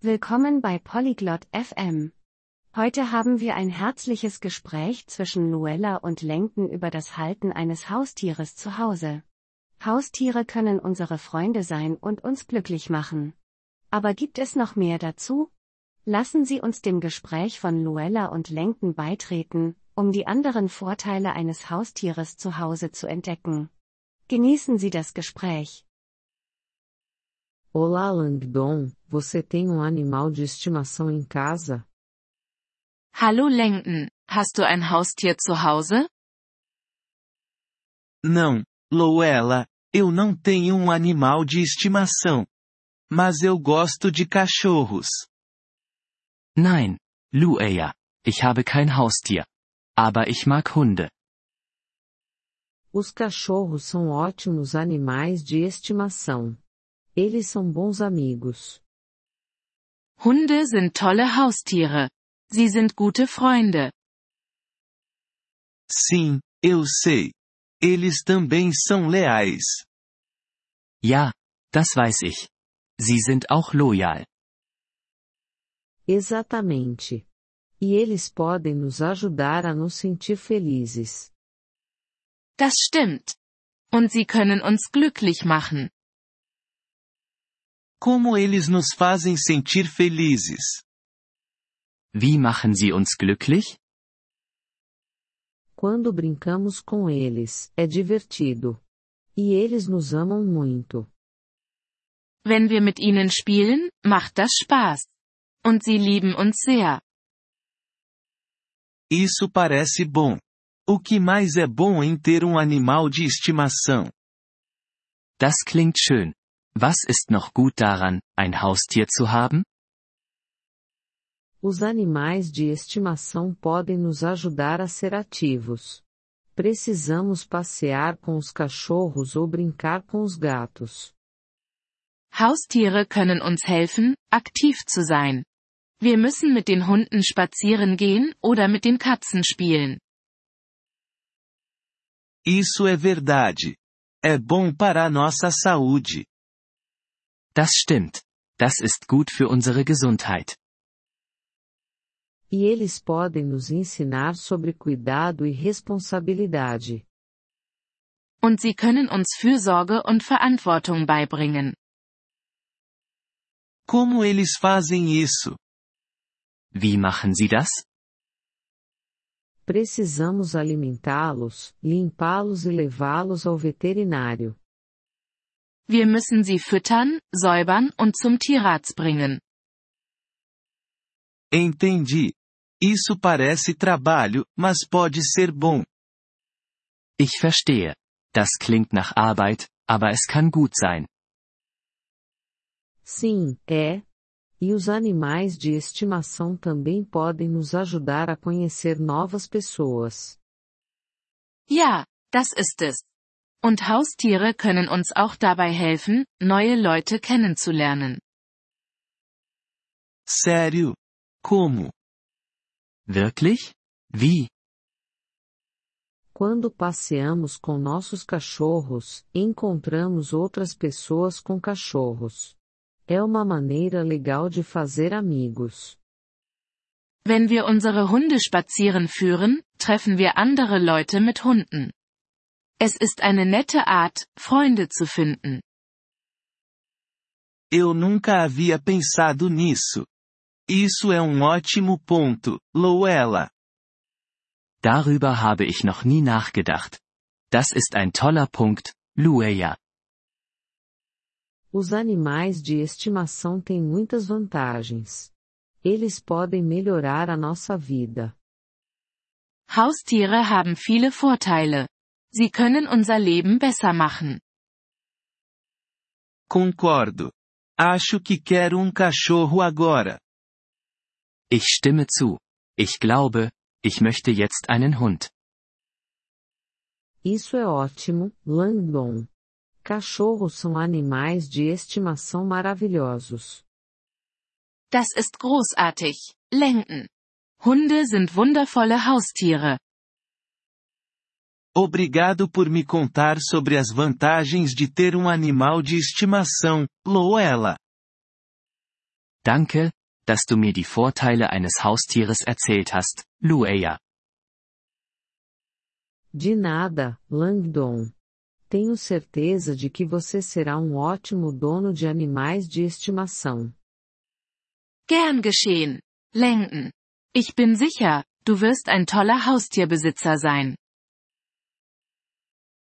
Willkommen bei Polyglot FM. Heute haben wir ein herzliches Gespräch zwischen Luella und Lenken über das Halten eines Haustieres zu Hause. Haustiere können unsere Freunde sein und uns glücklich machen. Aber gibt es noch mehr dazu? Lassen Sie uns dem Gespräch von Luella und Lenken beitreten, um die anderen Vorteile eines Haustieres zu Hause zu entdecken. Genießen Sie das Gespräch. Olá Langdon, você tem um animal de estimação em casa? Hallo Lenken, hast du ein Haustier zu Hause? Não, Louela, eu não tenho um animal de estimação. Mas eu gosto de cachorros. Nein, Lueya, ich habe kein Haustier. Aber ich mag Hunde. Os cachorros são ótimos animais de estimação. Eles são bons amigos. Hunde sind tolle Haustiere. Sie sind gute Freunde. Sim, eu sei. Eles também são leais. Ja, das weiß ich. Sie sind auch loyal. Exatamente. E eles podem nos ajudar a nos sentir felizes. Das stimmt. Und sie können uns glücklich machen. Como eles nos fazem sentir felizes? Wie machen sie uns glücklich? Quando brincamos com eles, é divertido. E eles nos amam muito. Wenn wir mit ihnen spielen, macht das Spaß. Und sie lieben uns sehr. Isso parece bom. O que mais é bom em ter um animal de estimação? Das klingt schön. Was ist noch gut daran, ein Haustier zu haben? Os animais de estimação podem nos ajudar a ser ativos. Precisamos passear com os cachorros ou brincar com os gatos. Haustiere können uns helfen, aktiv zu sein. Wir müssen mit den Hunden spazieren gehen oder mit den Katzen spielen. Isso é verdade. É bom para a nossa saúde. Das stimmt. Das ist gut für unsere Gesundheit. E eles podem nos ensinar sobre cuidado e responsabilidade. Und sie können uns Fürsorge und Verantwortung beibringen. Como eles fazem isso? Wie machen sie das? Precisamos alimentá-los, limpá-los e levá-los ao veterinário. Wir müssen sie füttern, säubern und zum Tierarzt bringen. Entendi. Isso parece trabalho, mas pode ser bom. Ich verstehe. Das klingt nach Arbeit, aber es kann gut sein. Sim, é. E os animais de estimação também podem nos ajudar a conhecer novas pessoas. Ja, das ist es. Und Haustiere können uns auch dabei helfen, neue Leute kennenzulernen. Sério? Como? Wirklich? Wie? Quando passeamos com nossos cachorros, encontramos outras pessoas com cachorros. É uma maneira legal de fazer amigos. Wenn wir unsere Hunde spazieren führen, treffen wir andere Leute mit Hunden. Es ist eine nette Art, Freunde zu finden. Eu nunca havia pensado nisso. Isso é um ótimo ponto, Louella. Darüber habe ich noch nie nachgedacht. Das ist ein toller Punkt, Lueya. Os animais de estimação têm muitas vantagens. Eles podem melhorar a nossa vida. Haustiere haben viele Vorteile. Sie können unser Leben besser machen. Concordo. Acho que quero um cachorro agora. Ich stimme zu. Ich glaube, ich möchte jetzt einen Hund. Isso é ótimo, Langdon. Cachorros são animais de estimação maravilhosos. Das ist großartig, Lenken. Hunde sind wundervolle Haustiere. Obrigado por me contar sobre as vantagens de ter um animal de estimação, Louella. Danke, dass du mir die Vorteile eines Haustieres erzählt hast, Lueia. De nada, Langdon. Tenho certeza de que você será um ótimo dono de animais de estimação. Gern geschehen, Langdon. Ich bin sicher, du wirst ein toller Haustierbesitzer sein.